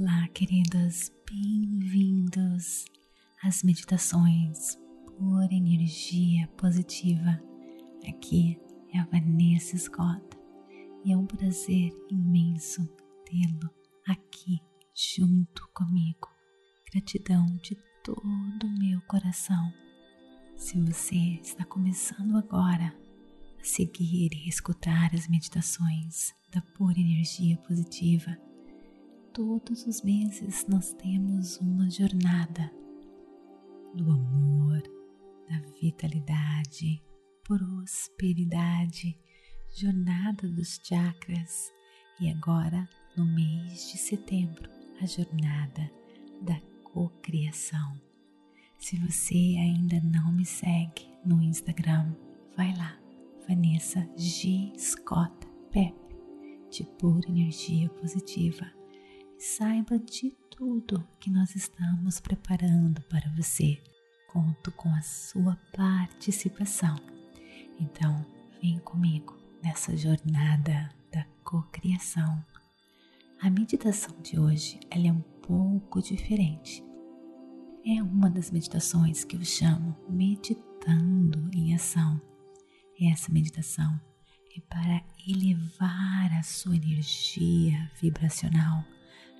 Olá, queridos, bem-vindos às meditações por energia positiva. Aqui é a Vanessa Scott e é um prazer imenso tê-lo aqui junto comigo. Gratidão de todo o meu coração. Se você está começando agora a seguir e escutar as meditações da pura energia positiva, todos os meses nós temos uma jornada do amor, da vitalidade, prosperidade, jornada dos chakras e agora no mês de setembro a jornada da cocriação. Se você ainda não me segue no Instagram, vai lá, Vanessa G. Scott Pep, de pura energia positiva saiba de tudo que nós estamos preparando para você. Conto com a sua participação. Então, vem comigo nessa jornada da cocriação. A meditação de hoje ela é um pouco diferente. É uma das meditações que eu chamo meditando em ação. Essa meditação é para elevar a sua energia vibracional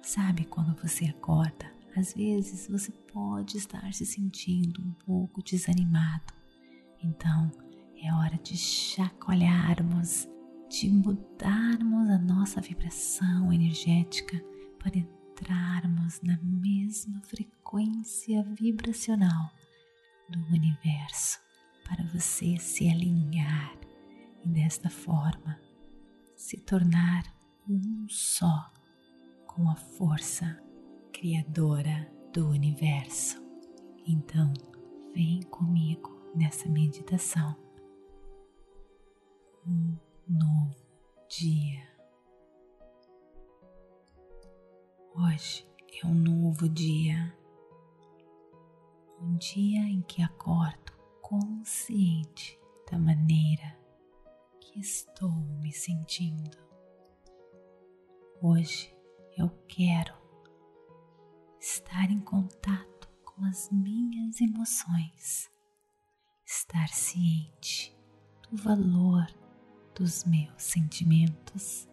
Sabe quando você acorda? Às vezes você pode estar se sentindo um pouco desanimado. Então é hora de chacoalharmos, de mudarmos a nossa vibração energética para entrarmos na mesma frequência vibracional do universo, para você se alinhar e desta forma se tornar um só com a força criadora do universo. Então, vem comigo nessa meditação. Um novo dia. Hoje é um novo dia. Um dia em que acordo consciente da maneira que estou me sentindo. Hoje eu quero estar em contato com as minhas emoções, estar ciente do valor dos meus sentimentos.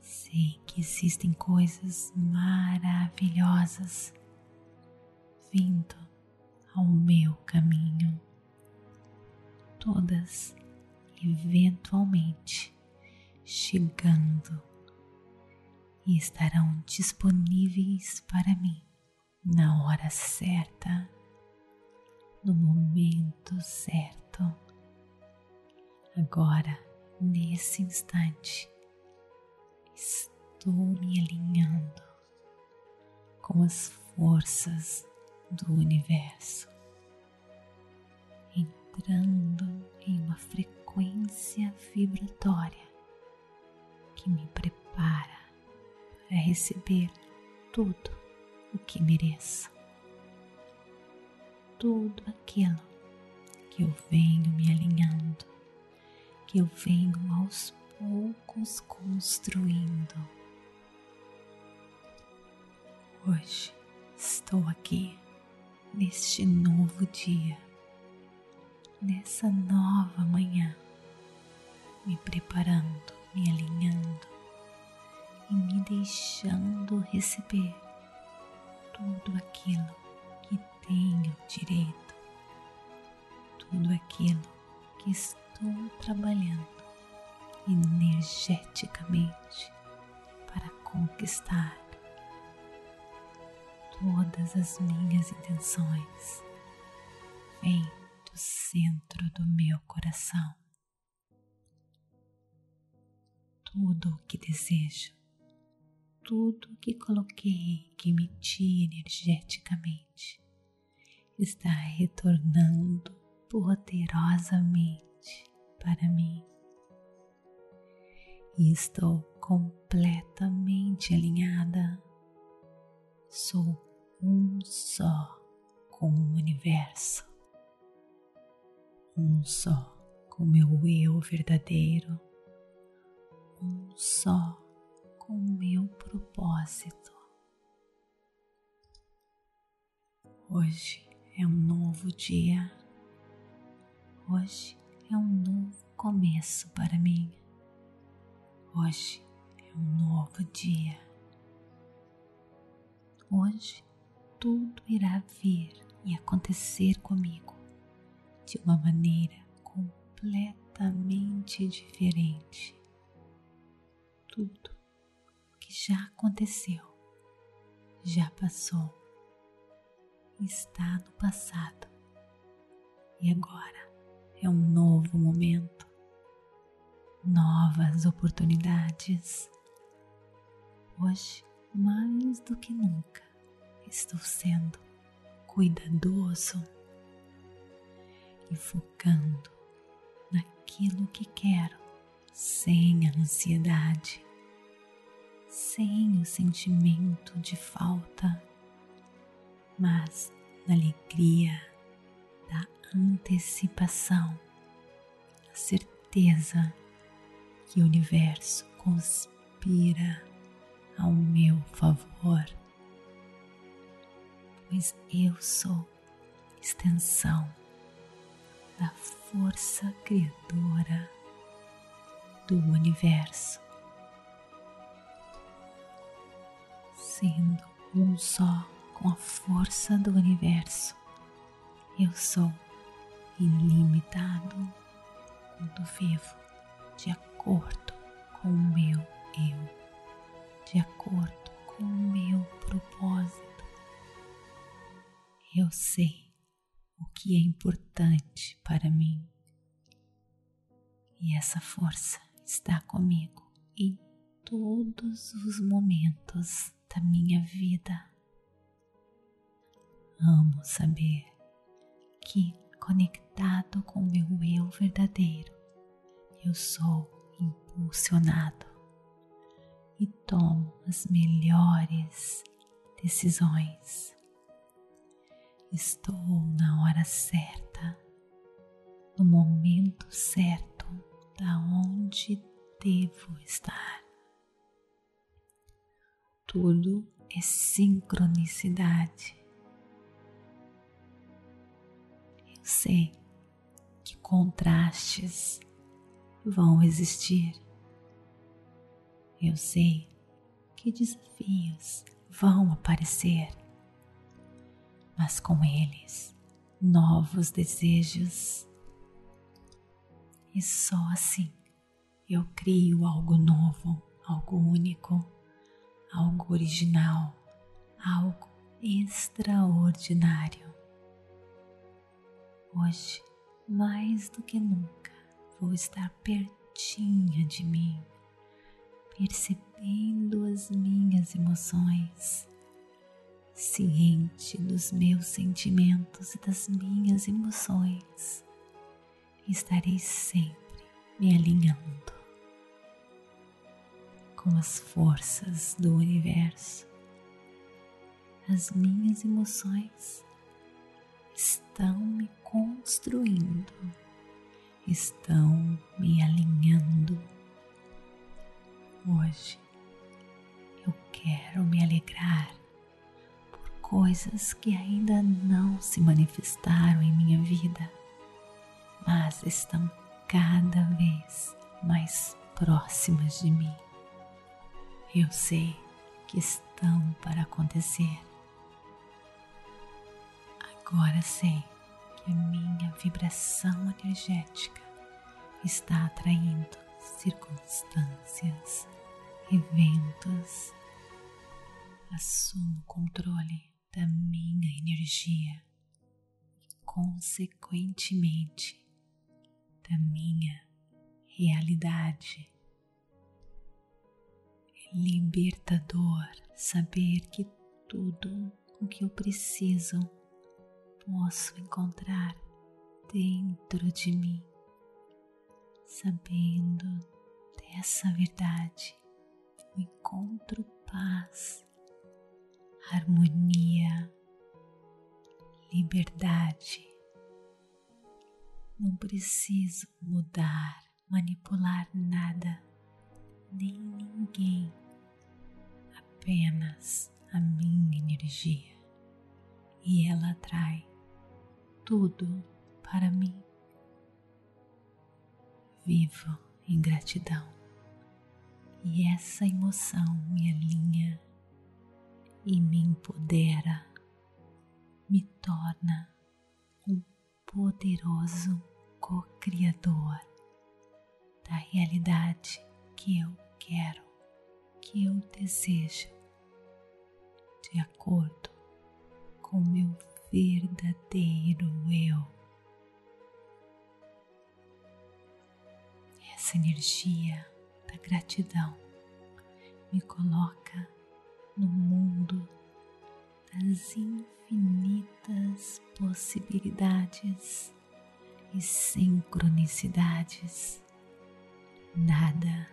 Sei que existem coisas maravilhosas vindo ao meu caminho, todas eventualmente chegando e estarão disponíveis para mim na hora certa, no momento certo. Agora, nesse instante, estou me alinhando com as forças do universo, entrando em uma frequência vibratória que me prepara para receber tudo o que mereço. Tudo aquilo que eu venho me alinhando, que eu venho aos poucos construindo. Hoje estou aqui neste novo dia, nessa nova manhã, me preparando, me alinhando e me deixando receber tudo aquilo que tenho direito, tudo aquilo que estou trabalhando energeticamente para conquistar todas as minhas intenções vêm do centro do meu coração. Tudo o que desejo tudo que coloquei, que emiti energeticamente, está retornando poderosamente para mim. E estou completamente alinhada. Sou um só com o universo, um só com meu eu verdadeiro, um só com o meu propósito. Hoje é um novo dia. Hoje é um novo começo para mim. Hoje é um novo dia. Hoje tudo irá vir e acontecer comigo de uma maneira completamente diferente. Tudo que já aconteceu, já passou, está no passado e agora é um novo momento, novas oportunidades. Hoje, mais do que nunca, estou sendo cuidadoso e focando naquilo que quero sem ansiedade, sem o sentimento de falta, mas na alegria da antecipação, a certeza que o universo conspira ao meu favor, pois eu sou extensão da força criadora do universo, sendo um só com a força do universo. Eu sou ilimitado quando vivo de acordo com o meu eu, de acordo com o meu propósito. Eu sei o que é importante para mim e essa força está comigo em todos os momentos da minha vida. Amo saber que, conectado com meu eu verdadeiro, eu sou impulsionado e tomo as melhores decisões. Estou na hora certa, no momento certo, da onde devo estar. Tudo é sincronicidade. Eu sei que contrastes vão existir. Eu sei que desafios vão aparecer, mas com eles novos desejos. E só assim eu crio algo novo, algo único, algo original, algo extraordinário. Hoje, mais do que nunca, vou estar pertinha de mim, percebendo as minhas emoções, ciente dos meus sentimentos e das minhas emoções. Estarei sempre me alinhando com as forças do universo. As minhas emoções estão me construindo, estão me alinhando. Hoje eu quero me alegrar por coisas que ainda não se manifestaram em minha vida, mas estão cada vez mais próximas de mim eu sei que estão para acontecer. Agora sei que a minha vibração energética está atraindo circunstâncias, eventos. Assumo o controle da minha energia e, consequentemente, da minha realidade libertador saber que tudo o que eu preciso posso encontrar dentro de mim. Sabendo dessa verdade, eu encontro paz, harmonia, liberdade. Não preciso mudar, manipular nada, nem ninguém apenas a minha energia. E ela atrai tudo para mim. Vivo em gratidão. E essa emoção me alinha e me empodera, me torna um poderoso co-criador da realidade que eu quero, que eu desejo, de acordo com meu verdadeiro eu. Essa energia da gratidão me coloca no mundo das infinitas possibilidades e sincronicidades. Nada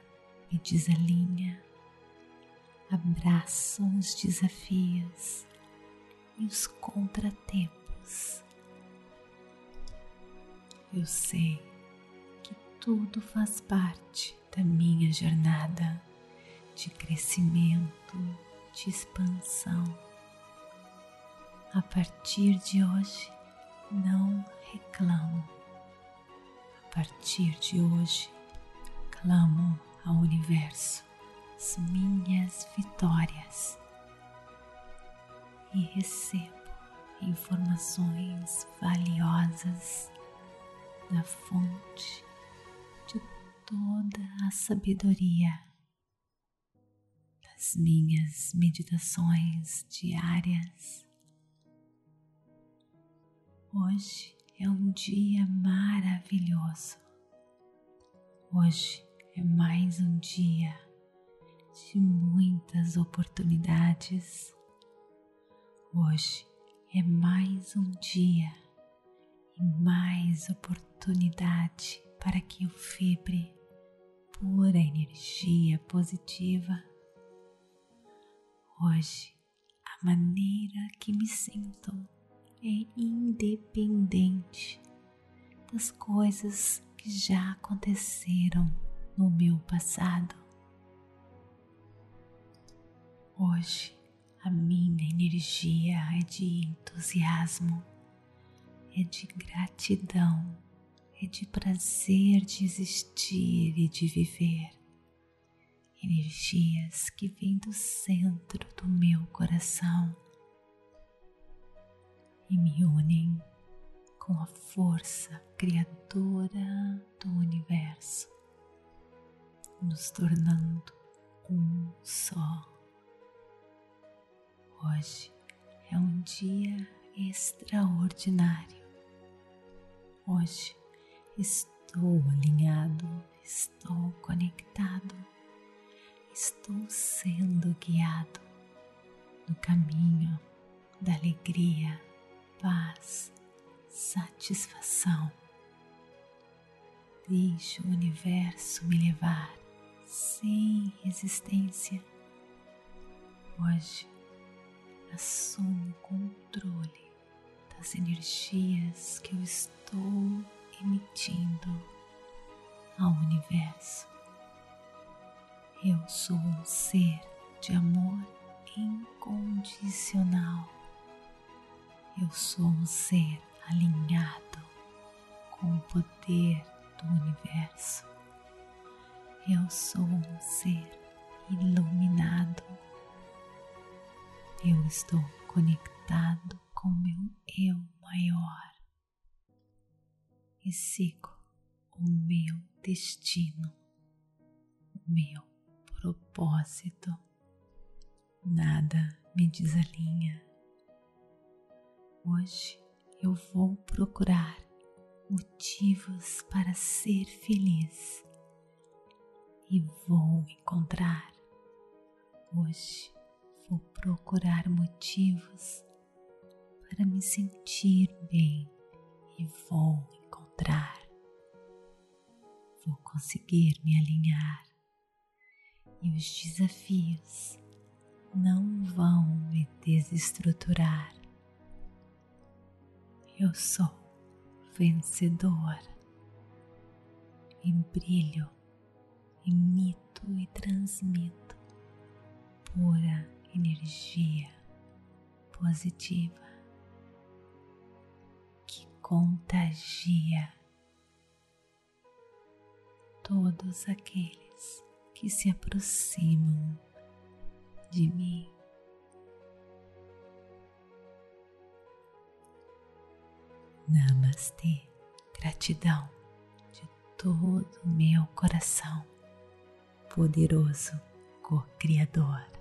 me desalinha. Abraço os desafios e os contratempos. Eu sei que tudo faz parte da minha jornada de crescimento, de expansão. A partir de hoje, não reclamo. A partir de hoje, clamo ao universo as minhas vitórias e recebo informações valiosas da fonte de toda a sabedoria das minhas meditações diárias. Hoje é um dia maravilhoso. Hoje é mais um dia de muitas oportunidades. Hoje é mais um dia e mais oportunidade para que eu vibre pura energia positiva. Hoje, a maneira que me sinto é independente das coisas que já aconteceram no meu passado. Hoje a minha energia é de entusiasmo, é de gratidão, é de prazer de existir e de viver. Energias que vêm do centro do meu coração e me unem com a força criadora do universo nos tornando um só. Hoje é um dia extraordinário. Hoje estou alinhado, estou conectado, estou sendo guiado no caminho da alegria, paz, satisfação. Deixe o universo me levar sem resistência. Hoje assumo o controle das energias que eu estou emitindo ao universo. Eu sou um ser de amor incondicional. Eu sou um ser alinhado com o poder do universo. Eu sou um ser iluminado. Eu estou conectado com meu eu maior e sigo o meu destino, o meu propósito. Nada me desalinha. Hoje eu vou procurar motivos para ser feliz e vou encontrar. Hoje vou procurar motivos para me sentir bem e vou encontrar. Vou conseguir me alinhar e os desafios não vão me desestruturar. Eu sou vencedor e brilho emito e transmito pura energia positiva que contagia todos aqueles que se aproximam de mim. Namastê, gratidão de todo meu coração, poderoso co-criador.